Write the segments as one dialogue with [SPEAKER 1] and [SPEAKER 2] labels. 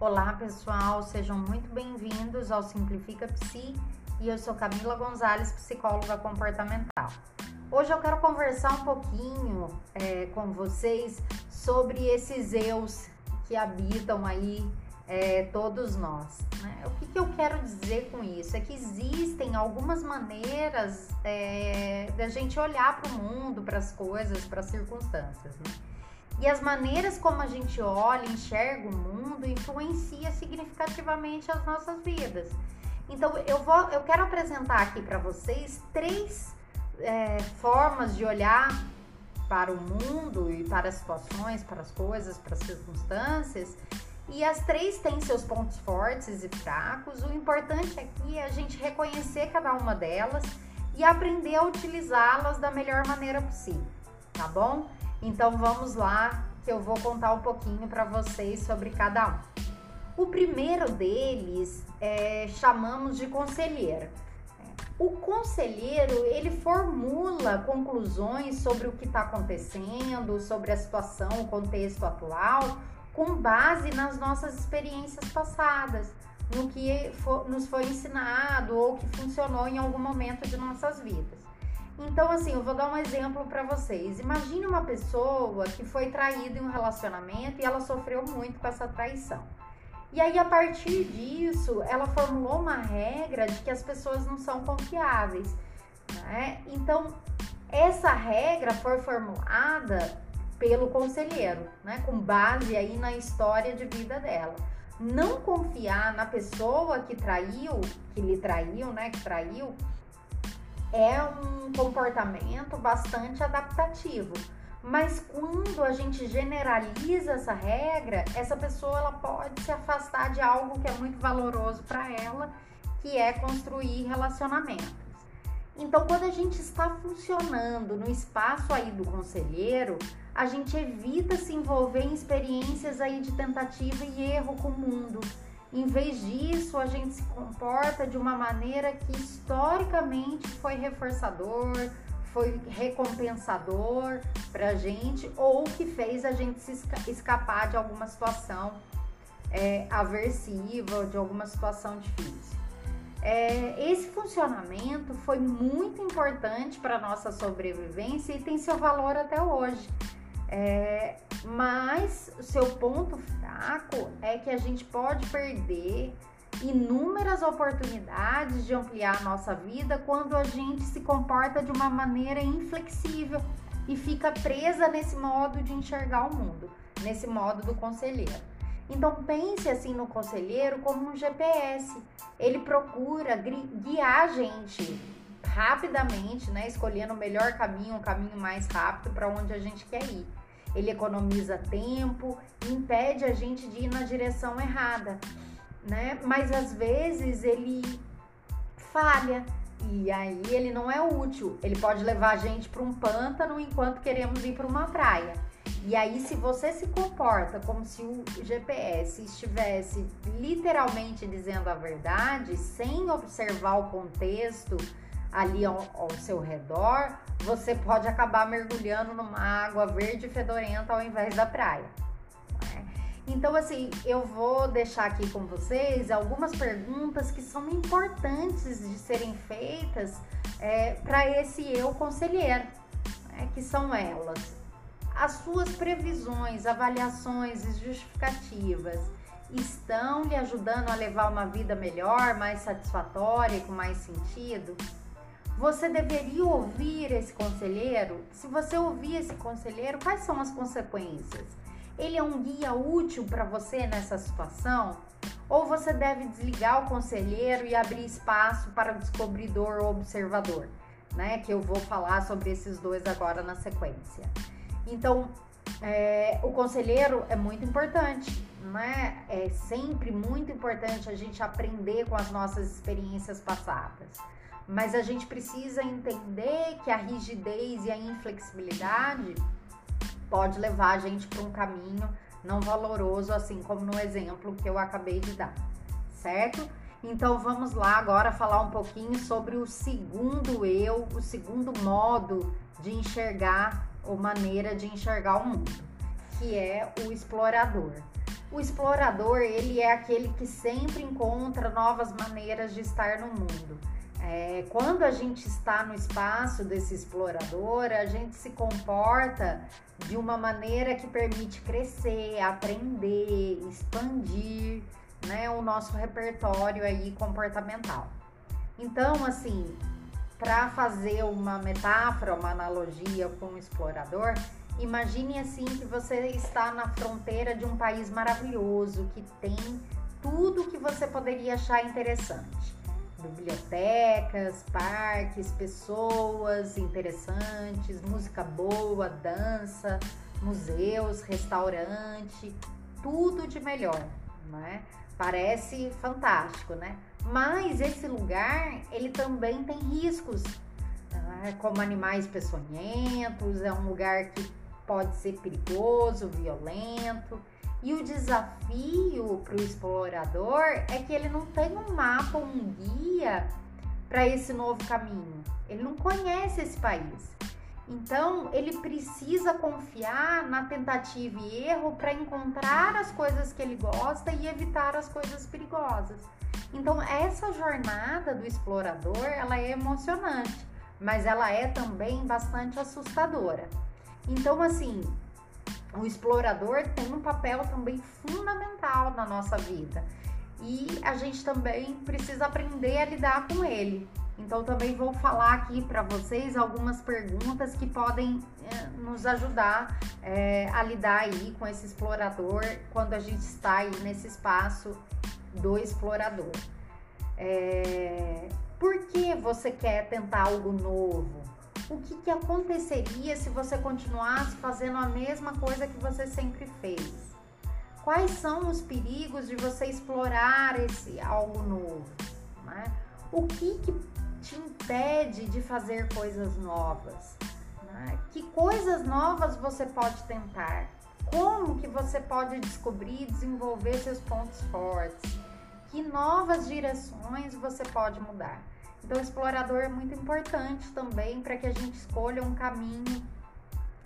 [SPEAKER 1] Olá pessoal, sejam muito bem-vindos ao Simplifica Psi e eu sou Camila Gonzalez, psicóloga comportamental. Hoje eu quero conversar um pouquinho é, com vocês sobre esses eus que habitam aí é, todos nós. Né? O que, que, eu quero dizer com isso? É que existem algumas maneiras é, da gente olhar para o mundo, para as coisas, para as circunstâncias. Né? E as maneiras como a gente olha, enxerga o mundo, influencia significativamente as nossas vidas. Então eu vou, eu quero apresentar aqui para vocês três é, formas de olhar para o mundo e para as situações, para as coisas, para as circunstâncias. E as três têm seus pontos fortes e fracos. O importante aqui é a gente reconhecer cada uma delas e aprender a utilizá-las da melhor maneira possível, tá bom? Então vamos lá, que eu vou contar um pouquinho para vocês sobre cada um. O primeiro deles é, chamamos de conselheiro. O conselheiro ele formula conclusões sobre o que está acontecendo, sobre a situação, o contexto atual, com base nas nossas experiências passadas, no que for, nos foi ensinado ou que funcionou em algum momento de nossas vidas. Então, assim, eu vou dar um exemplo para vocês. Imagine uma pessoa que foi traída em um relacionamento e ela sofreu muito com essa traição. E aí, a partir disso, ela formulou uma regra de que as pessoas não são confiáveis. Né? Então, essa regra foi formulada pelo conselheiro, né? com base aí na história de vida dela. Não confiar na pessoa que traiu, que lhe traiu, né? Que traiu, é um comportamento bastante adaptativo. Mas quando a gente generaliza essa regra, essa pessoa ela pode se afastar de algo que é muito valoroso para ela, que é construir relacionamentos. Então, quando a gente está funcionando no espaço aí do conselheiro, a gente evita se envolver em experiências aí de tentativa e erro com o mundo em vez disso, a gente se comporta de uma maneira que historicamente foi reforçador, foi recompensador para a gente ou que fez a gente se escapar de alguma situação é, aversiva, de alguma situação difícil. É, esse funcionamento foi muito importante para nossa sobrevivência e tem seu valor até hoje. É, mas o seu ponto fraco é que a gente pode perder inúmeras oportunidades de ampliar a nossa vida quando a gente se comporta de uma maneira inflexível e fica presa nesse modo de enxergar o mundo, nesse modo do conselheiro. Então pense assim no conselheiro como um GPS. Ele procura guiar a gente rapidamente, né, escolhendo o melhor caminho, o caminho mais rápido para onde a gente quer ir ele economiza tempo, impede a gente de ir na direção errada, né? Mas às vezes ele falha e aí ele não é útil. Ele pode levar a gente para um pântano enquanto queremos ir para uma praia. E aí, se você se comporta como se o GPS estivesse literalmente dizendo a verdade, sem observar o contexto, ali ao, ao, seu redor, você pode acabar mergulhando numa água verde fedorenta ao invés da praia. Né? Então, assim, eu vou deixar aqui com vocês algumas perguntas que são importantes de serem feitas é, para esse eu conselheiro, né? que são elas. As suas previsões, avaliações e justificativas estão lhe ajudando a levar uma vida melhor, mais satisfatória com mais sentido? Você deveria ouvir esse conselheiro? Se você ouvir esse conselheiro, quais são as consequências? Ele é um guia útil para você nessa situação? Ou você deve desligar o conselheiro e abrir espaço para o descobridor ou observador? Né? Que eu vou falar sobre esses dois agora na sequência. Então, é, o conselheiro é muito importante, né? É sempre muito importante a gente aprender com as nossas experiências passadas mas a gente precisa entender que a rigidez e a inflexibilidade pode levar a gente para um caminho não valoroso, assim como no exemplo que eu acabei de dar, certo? Então vamos lá agora falar um pouquinho sobre o segundo eu, o segundo modo de enxergar ou maneira de enxergar o mundo, que é o explorador. O explorador, ele é aquele que sempre encontra novas maneiras de estar no mundo. É, quando a gente está no espaço desse explorador, a gente se comporta de uma maneira que permite crescer, aprender, expandir né, o nosso repertório aí comportamental. Então, assim, para fazer uma metáfora, uma analogia com o explorador, imagine assim que você está na fronteira de um país maravilhoso que tem tudo que você poderia achar interessante. Bibliotecas, parques, pessoas interessantes, música boa, dança, museus, restaurante, tudo de melhor, né? Parece fantástico, né? Mas esse lugar, ele também tem riscos, né? como animais peçonhentos, é um lugar que pode ser perigoso, violento. E o desafio para o explorador é que ele não tem um mapa, um guia para esse novo caminho. Ele não conhece esse país. Então, ele precisa confiar na tentativa e erro para encontrar as coisas que ele gosta e evitar as coisas perigosas. Então, essa jornada do explorador, ela é emocionante, mas ela é também bastante assustadora. Então, assim, o explorador tem um papel também fundamental na nossa vida. E a gente também precisa aprender a lidar com ele. Então também vou falar aqui para vocês algumas perguntas que podem é, nos ajudar é, a lidar aí com esse explorador quando a gente está aí nesse espaço do explorador. É, por que você quer tentar algo novo? O que, que aconteceria se você continuasse fazendo a mesma coisa que você sempre fez? Quais são os perigos de você explorar esse algo novo? Né? O que, que te impede de fazer coisas novas? Né? Que coisas novas você pode tentar? Como que você pode descobrir e desenvolver seus pontos fortes? Que novas direções você pode mudar? Então, o explorador é muito importante também para que a gente escolha um caminho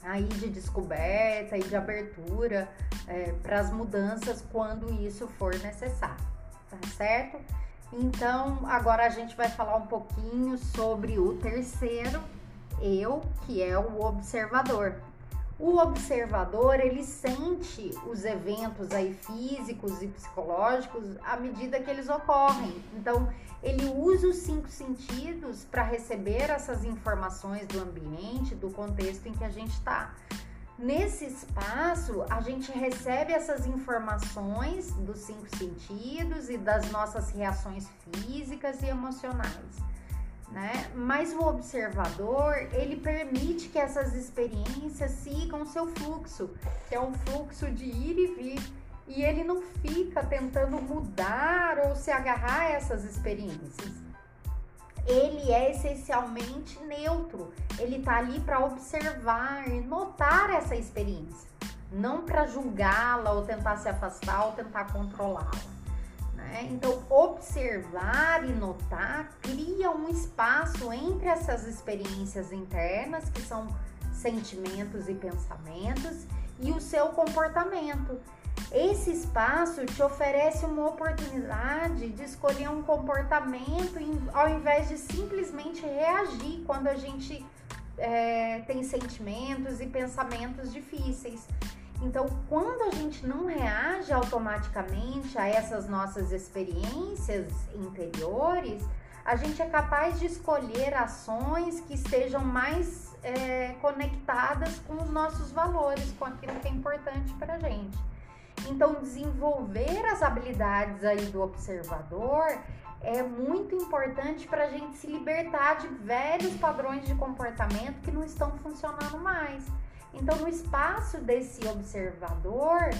[SPEAKER 1] aí de descoberta e de abertura é, para as mudanças quando isso for necessário, tá certo? Então, agora a gente vai falar um pouquinho sobre o terceiro eu, que é o observador. O observador, ele sente os eventos aí físicos e psicológicos à medida que eles ocorrem. Então, ele usa os cinco sentidos para receber essas informações do ambiente, do contexto em que a gente está. Nesse espaço, a gente recebe essas informações dos cinco sentidos e das nossas reações físicas e emocionais. Né? Mas o observador, ele permite que essas experiências sigam seu fluxo, que é um fluxo de ir e vir, e ele não fica tentando mudar ou se agarrar a essas experiências ele é essencialmente neutro. Ele está ali para observar e notar essa experiência, não para julgá-la ou tentar se afastar ou tentar controlá-la. Né? Então, observar e notar cria um espaço entre essas experiências internas, que são sentimentos e pensamentos, e o seu comportamento. Esse espaço te oferece uma oportunidade de escolher um comportamento ao invés de simplesmente reagir quando a gente é, tem sentimentos e pensamentos difíceis. Então, quando a gente não reage automaticamente a essas nossas experiências interiores, a gente é capaz de escolher ações que estejam mais é, conectadas com os nossos valores, com aquilo que é importante para a gente. Então, desenvolver as habilidades aí do observador é muito importante para a gente se libertar de velhos padrões de comportamento que não estão funcionando mais. Então, no espaço desse observador,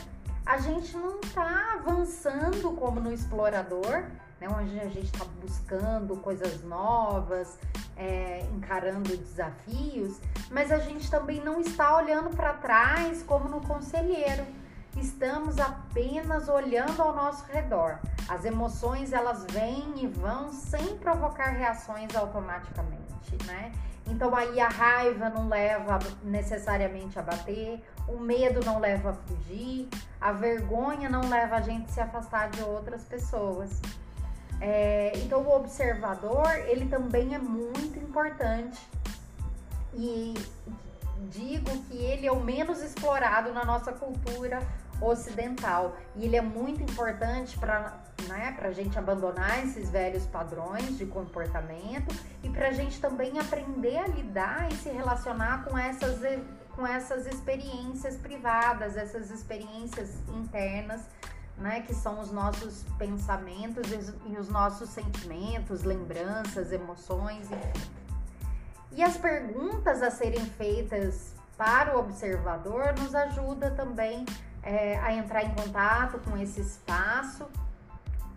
[SPEAKER 1] a gente não está avançando como no explorador, né, onde a gente está buscando coisas novas, é, encarando desafios, mas a gente também não está olhando para trás como no conselheiro estamos apenas olhando ao nosso redor. As emoções elas vêm e vão sem provocar reações automaticamente, né? Então aí a raiva não leva necessariamente a bater, o medo não leva a fugir, a vergonha não leva a gente se afastar de outras pessoas. É, então o observador ele também é muito importante e digo que ele é o menos explorado na nossa cultura ocidental e ele é muito importante para né, a gente abandonar esses velhos padrões de comportamento e para a gente também aprender a lidar e se relacionar com essas, com essas experiências privadas, essas experiências internas. Né, que são os nossos pensamentos e os nossos sentimentos, lembranças, emoções, enfim. E as perguntas a serem feitas para o observador nos ajuda também é, a entrar em contato com esse espaço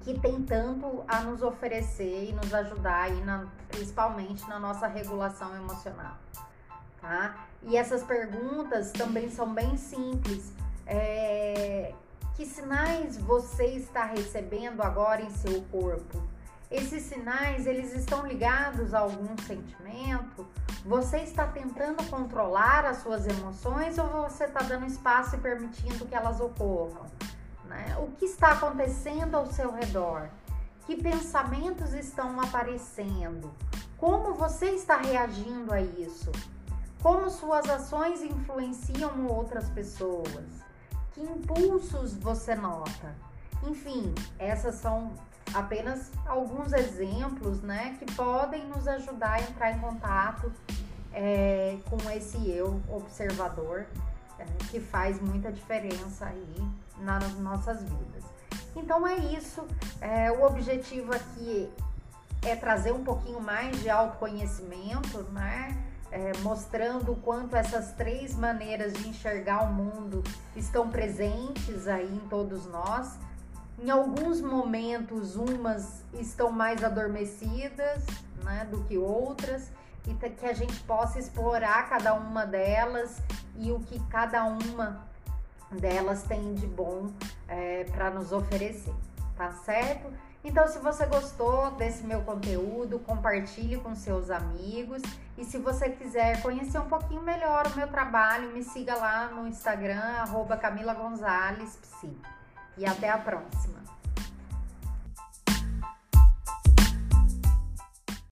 [SPEAKER 1] que tem tanto a nos oferecer e nos ajudar aí na, principalmente na nossa regulação emocional, tá? E essas perguntas também são bem simples. É, que sinais você está recebendo agora em seu corpo? Esses sinais, eles estão ligados a algum sentimento? Você está tentando controlar as suas emoções ou você está dando espaço e permitindo que elas ocorram? Né? O que está acontecendo ao seu redor? Que pensamentos estão aparecendo? Como você está reagindo a isso? Como suas ações influenciam outras pessoas? Que impulsos você nota? Enfim, essas são apenas alguns exemplos, né, que podem nos ajudar a entrar em contato é, com esse eu observador, é, que faz muita diferença aí nas nossas vidas. Então é isso. É, o objetivo aqui é trazer um pouquinho mais de autoconhecimento, né? É, mostrando o quanto essas três maneiras de enxergar o mundo estão presentes aí em todos nós em alguns momentos, umas estão mais adormecidas né, do que outras, e que a gente possa explorar cada uma delas e o que cada uma delas tem de bom é, para nos oferecer, tá certo? Então, se você gostou desse meu conteúdo, compartilhe com seus amigos. E se você quiser conhecer um pouquinho melhor o meu trabalho, me siga lá no Instagram, arroba Camila Gonzalez. E até a próxima!